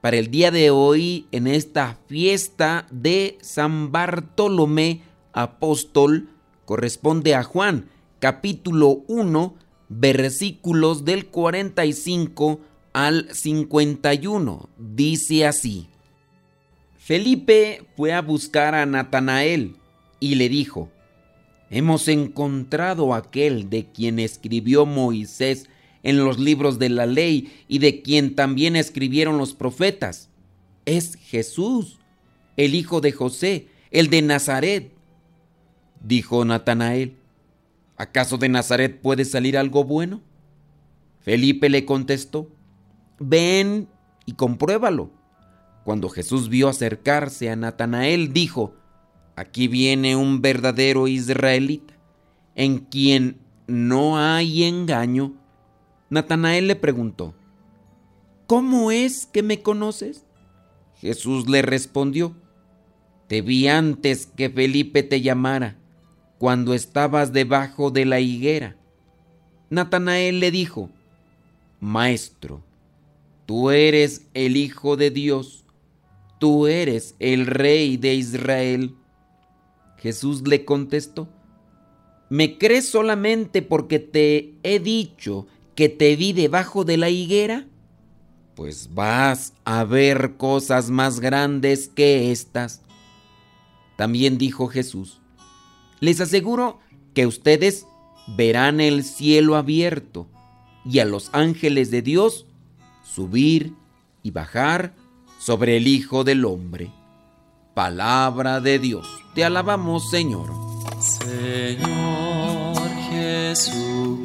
para el día de hoy en esta fiesta de San Bartolomé Apóstol corresponde a Juan, capítulo 1, versículos del 45 al 51. Dice así. Felipe fue a buscar a Natanael y le dijo, Hemos encontrado aquel de quien escribió Moisés en los libros de la ley y de quien también escribieron los profetas. Es Jesús, el hijo de José, el de Nazaret. Dijo Natanael, ¿acaso de Nazaret puede salir algo bueno? Felipe le contestó, ven y compruébalo. Cuando Jesús vio acercarse a Natanael, dijo, aquí viene un verdadero israelita, en quien no hay engaño. Natanael le preguntó, ¿Cómo es que me conoces? Jesús le respondió, Te vi antes que Felipe te llamara, cuando estabas debajo de la higuera. Natanael le dijo, Maestro, tú eres el Hijo de Dios, tú eres el Rey de Israel. Jesús le contestó, ¿me crees solamente porque te he dicho que te vi debajo de la higuera? Pues vas a ver cosas más grandes que estas. También dijo Jesús, les aseguro que ustedes verán el cielo abierto y a los ángeles de Dios subir y bajar sobre el Hijo del Hombre. Palabra de Dios. Te alabamos, Señor. Señor Jesucristo,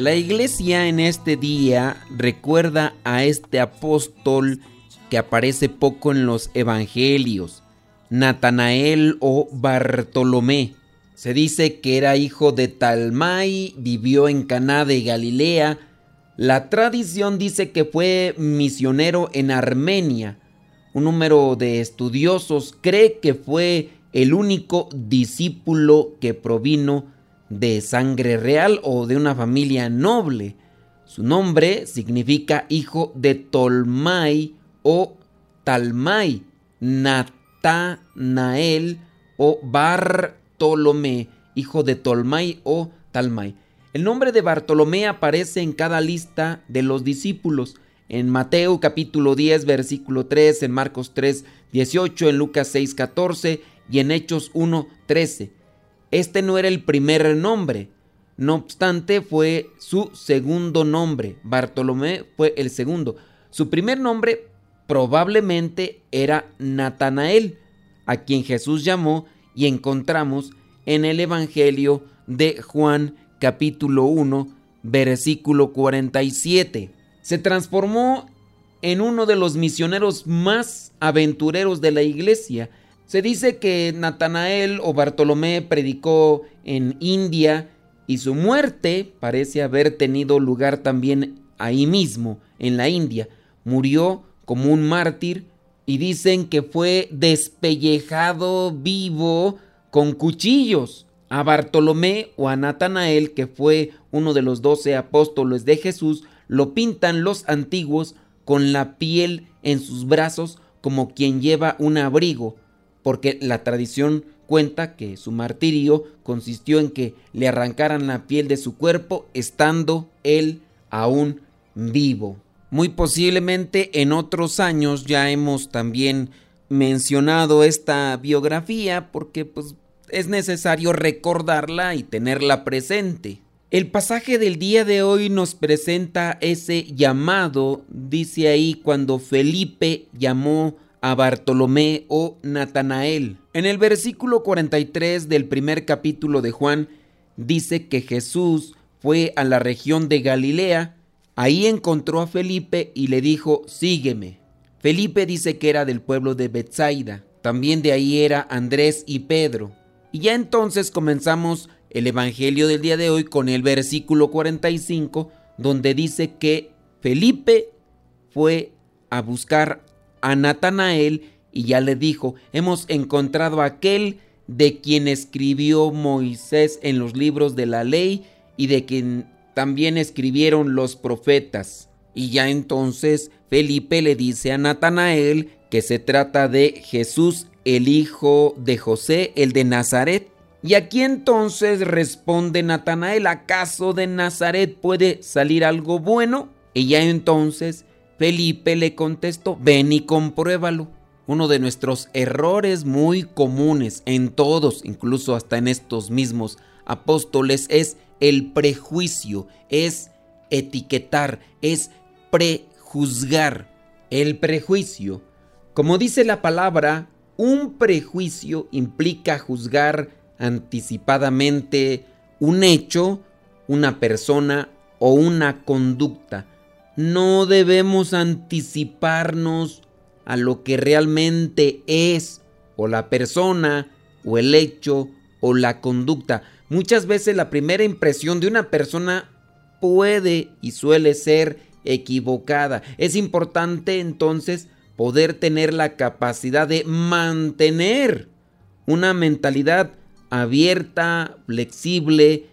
La iglesia en este día recuerda a este apóstol que aparece poco en los evangelios, Natanael o Bartolomé. Se dice que era hijo de Talmai, vivió en Caná de Galilea, la tradición dice que fue misionero en Armenia. Un número de estudiosos cree que fue el único discípulo que provino de sangre real o de una familia noble. Su nombre significa hijo de Tolmai o Talmai, Natanael o Bartolomé, hijo de Tolmai o Talmai. El nombre de Bartolomé aparece en cada lista de los discípulos. En Mateo capítulo 10 versículo 3, en Marcos 3 18, en Lucas 6 14 y en Hechos 1 13. Este no era el primer nombre, no obstante fue su segundo nombre. Bartolomé fue el segundo. Su primer nombre probablemente era Natanael, a quien Jesús llamó y encontramos en el Evangelio de Juan capítulo 1, versículo 47. Se transformó en uno de los misioneros más aventureros de la iglesia. Se dice que Natanael o Bartolomé predicó en India y su muerte parece haber tenido lugar también ahí mismo, en la India. Murió como un mártir y dicen que fue despellejado vivo con cuchillos. A Bartolomé o a Natanael, que fue uno de los doce apóstoles de Jesús, lo pintan los antiguos con la piel en sus brazos como quien lleva un abrigo, porque la tradición cuenta que su martirio consistió en que le arrancaran la piel de su cuerpo estando él aún vivo. Muy posiblemente en otros años ya hemos también mencionado esta biografía porque pues es necesario recordarla y tenerla presente. El pasaje del día de hoy nos presenta ese llamado, dice ahí, cuando Felipe llamó a Bartolomé o Natanael. En el versículo 43 del primer capítulo de Juan dice que Jesús fue a la región de Galilea, ahí encontró a Felipe y le dijo, sígueme. Felipe dice que era del pueblo de Bethsaida, también de ahí era Andrés y Pedro. Y ya entonces comenzamos el Evangelio del día de hoy con el versículo 45, donde dice que Felipe fue a buscar a Natanael y ya le dijo, hemos encontrado aquel de quien escribió Moisés en los libros de la ley y de quien también escribieron los profetas. Y ya entonces Felipe le dice a Natanael que se trata de Jesús, el hijo de José, el de Nazaret. Y aquí entonces responde Natanael, ¿acaso de Nazaret puede salir algo bueno? Y ya entonces Felipe le contestó, ven y compruébalo. Uno de nuestros errores muy comunes en todos, incluso hasta en estos mismos apóstoles, es el prejuicio, es etiquetar, es prejuzgar. El prejuicio, como dice la palabra, un prejuicio implica juzgar anticipadamente un hecho, una persona o una conducta. No debemos anticiparnos a lo que realmente es o la persona o el hecho o la conducta. Muchas veces la primera impresión de una persona puede y suele ser equivocada. Es importante entonces poder tener la capacidad de mantener una mentalidad abierta, flexible,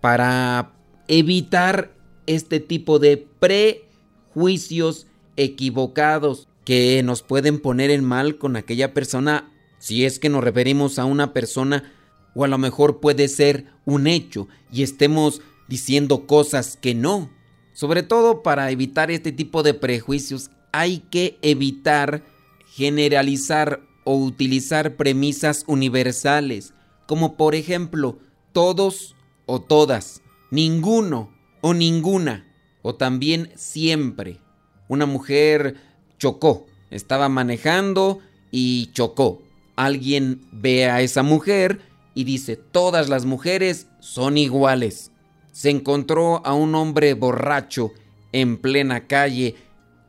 para evitar este tipo de prejuicios equivocados que nos pueden poner en mal con aquella persona si es que nos referimos a una persona o a lo mejor puede ser un hecho y estemos diciendo cosas que no. Sobre todo para evitar este tipo de prejuicios hay que evitar generalizar o utilizar premisas universales como por ejemplo todos o todas, ninguno o ninguna, o también siempre. Una mujer chocó, estaba manejando y chocó. Alguien ve a esa mujer y dice, todas las mujeres son iguales. Se encontró a un hombre borracho en plena calle.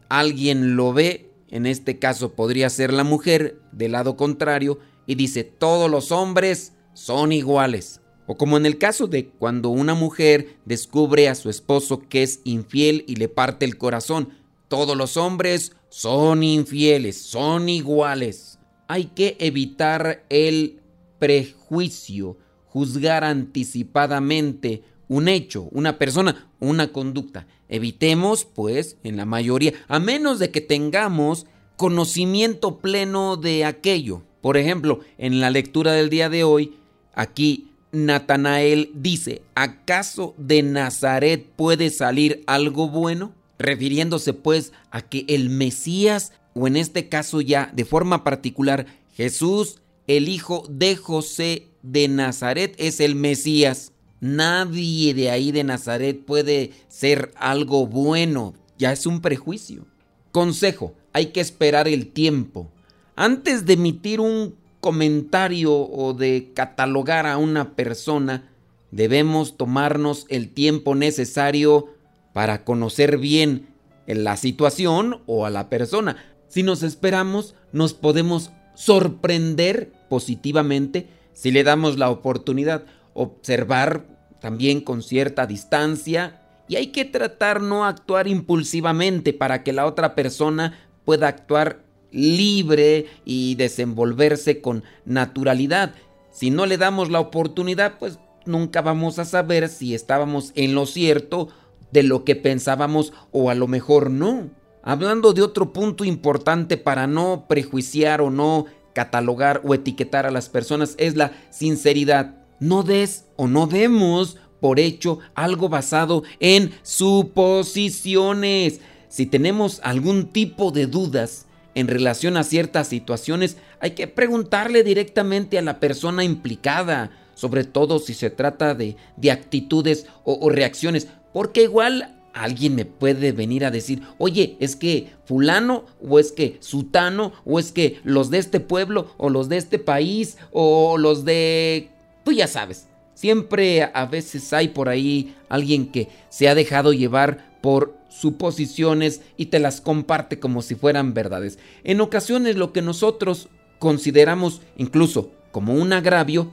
Alguien lo ve, en este caso podría ser la mujer, del lado contrario, y dice, todos los hombres son iguales. O como en el caso de cuando una mujer descubre a su esposo que es infiel y le parte el corazón. Todos los hombres son infieles, son iguales. Hay que evitar el prejuicio, juzgar anticipadamente un hecho, una persona, una conducta. Evitemos, pues, en la mayoría, a menos de que tengamos conocimiento pleno de aquello. Por ejemplo, en la lectura del día de hoy, Aquí Natanael dice, ¿acaso de Nazaret puede salir algo bueno? Refiriéndose pues a que el Mesías, o en este caso ya de forma particular, Jesús, el hijo de José de Nazaret, es el Mesías. Nadie de ahí de Nazaret puede ser algo bueno, ya es un prejuicio. Consejo, hay que esperar el tiempo. Antes de emitir un comentario o de catalogar a una persona, debemos tomarnos el tiempo necesario para conocer bien la situación o a la persona. Si nos esperamos, nos podemos sorprender positivamente si le damos la oportunidad. Observar también con cierta distancia y hay que tratar no actuar impulsivamente para que la otra persona pueda actuar libre y desenvolverse con naturalidad. Si no le damos la oportunidad, pues nunca vamos a saber si estábamos en lo cierto de lo que pensábamos o a lo mejor no. Hablando de otro punto importante para no prejuiciar o no catalogar o etiquetar a las personas es la sinceridad. No des o no demos por hecho algo basado en suposiciones. Si tenemos algún tipo de dudas en relación a ciertas situaciones, hay que preguntarle directamente a la persona implicada, sobre todo si se trata de, de actitudes o, o reacciones, porque igual alguien me puede venir a decir, oye, es que fulano o es que sutano o es que los de este pueblo o los de este país o los de... tú ya sabes. Siempre a veces hay por ahí alguien que se ha dejado llevar por suposiciones y te las comparte como si fueran verdades. En ocasiones lo que nosotros consideramos incluso como un agravio,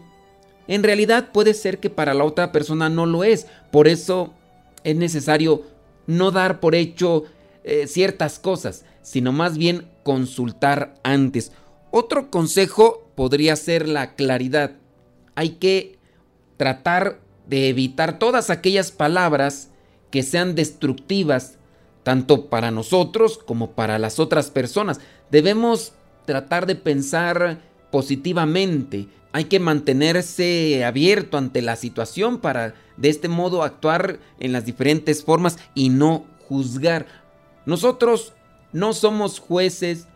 en realidad puede ser que para la otra persona no lo es. Por eso es necesario no dar por hecho eh, ciertas cosas, sino más bien consultar antes. Otro consejo podría ser la claridad. Hay que tratar de evitar todas aquellas palabras que sean destructivas, tanto para nosotros como para las otras personas. Debemos tratar de pensar positivamente. Hay que mantenerse abierto ante la situación para de este modo actuar en las diferentes formas y no juzgar. Nosotros no somos jueces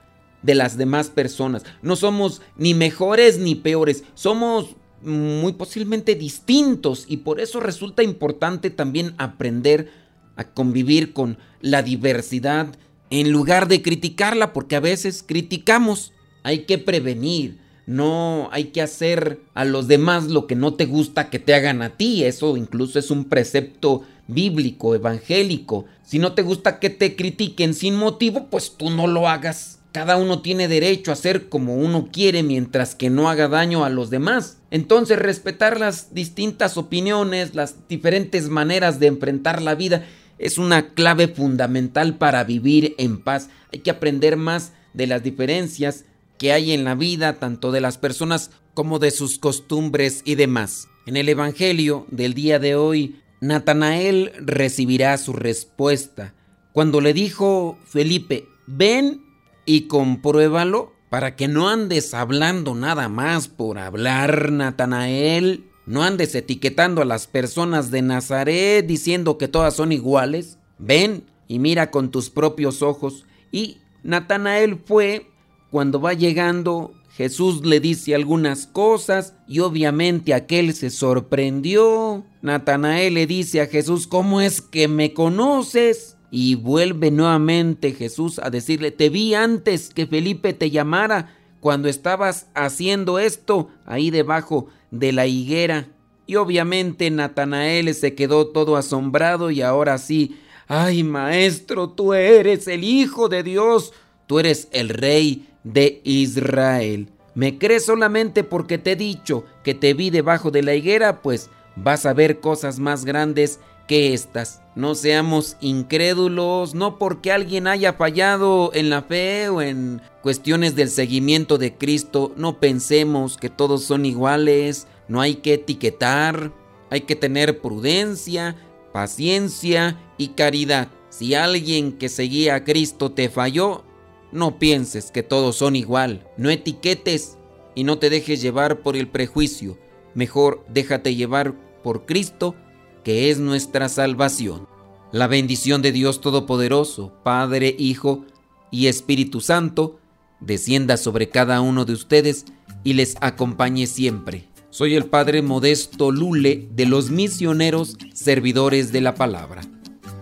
de las demás personas. No somos ni mejores ni peores. Somos muy posiblemente distintos y por eso resulta importante también aprender a convivir con la diversidad en lugar de criticarla porque a veces criticamos. Hay que prevenir, no hay que hacer a los demás lo que no te gusta que te hagan a ti. Eso incluso es un precepto bíblico, evangélico. Si no te gusta que te critiquen sin motivo, pues tú no lo hagas. Cada uno tiene derecho a hacer como uno quiere mientras que no haga daño a los demás. Entonces respetar las distintas opiniones, las diferentes maneras de enfrentar la vida es una clave fundamental para vivir en paz. Hay que aprender más de las diferencias que hay en la vida tanto de las personas como de sus costumbres y demás. En el Evangelio del día de hoy, Natanael recibirá su respuesta cuando le dijo Felipe, ven y compruébalo para que no andes hablando nada más por hablar, Natanael. No andes etiquetando a las personas de Nazaret diciendo que todas son iguales. Ven y mira con tus propios ojos. Y Natanael fue cuando va llegando, Jesús le dice algunas cosas y obviamente aquel se sorprendió. Natanael le dice a Jesús, ¿cómo es que me conoces? Y vuelve nuevamente Jesús a decirle, te vi antes que Felipe te llamara cuando estabas haciendo esto ahí debajo de la higuera. Y obviamente Natanael se quedó todo asombrado y ahora sí, ay maestro, tú eres el Hijo de Dios, tú eres el Rey de Israel. ¿Me crees solamente porque te he dicho que te vi debajo de la higuera? Pues vas a ver cosas más grandes que estas. No seamos incrédulos, no porque alguien haya fallado en la fe o en cuestiones del seguimiento de Cristo, no pensemos que todos son iguales, no hay que etiquetar, hay que tener prudencia, paciencia y caridad. Si alguien que seguía a Cristo te falló, no pienses que todos son igual, no etiquetes y no te dejes llevar por el prejuicio. Mejor déjate llevar por Cristo, que es nuestra salvación. La bendición de Dios Todopoderoso, Padre, Hijo y Espíritu Santo, descienda sobre cada uno de ustedes y les acompañe siempre. Soy el Padre Modesto Lule de los misioneros servidores de la palabra.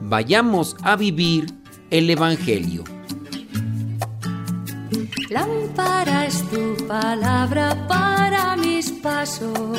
Vayamos a vivir el Evangelio. Tu palabra para mis pasos,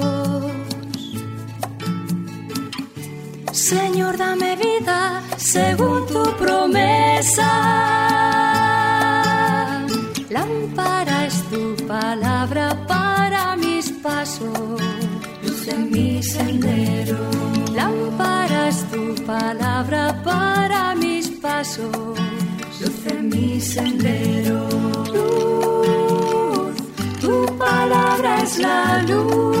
Señor, dame vida según tu promesa. Lámpara es tu palabra para mis pasos, luz en mi sendero. Lámpara es tu palabra para mis pasos, luz en mi sendero. Luz, tu palabra es la luz.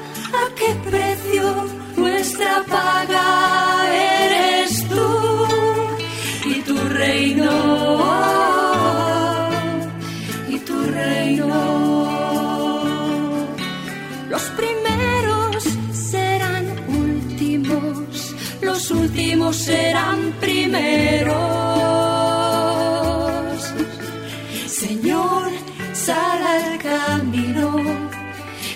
a qué precio, nuestra paga eres tú y tu reino. Y tu reino. Los primeros serán últimos, los últimos serán primeros. Señor,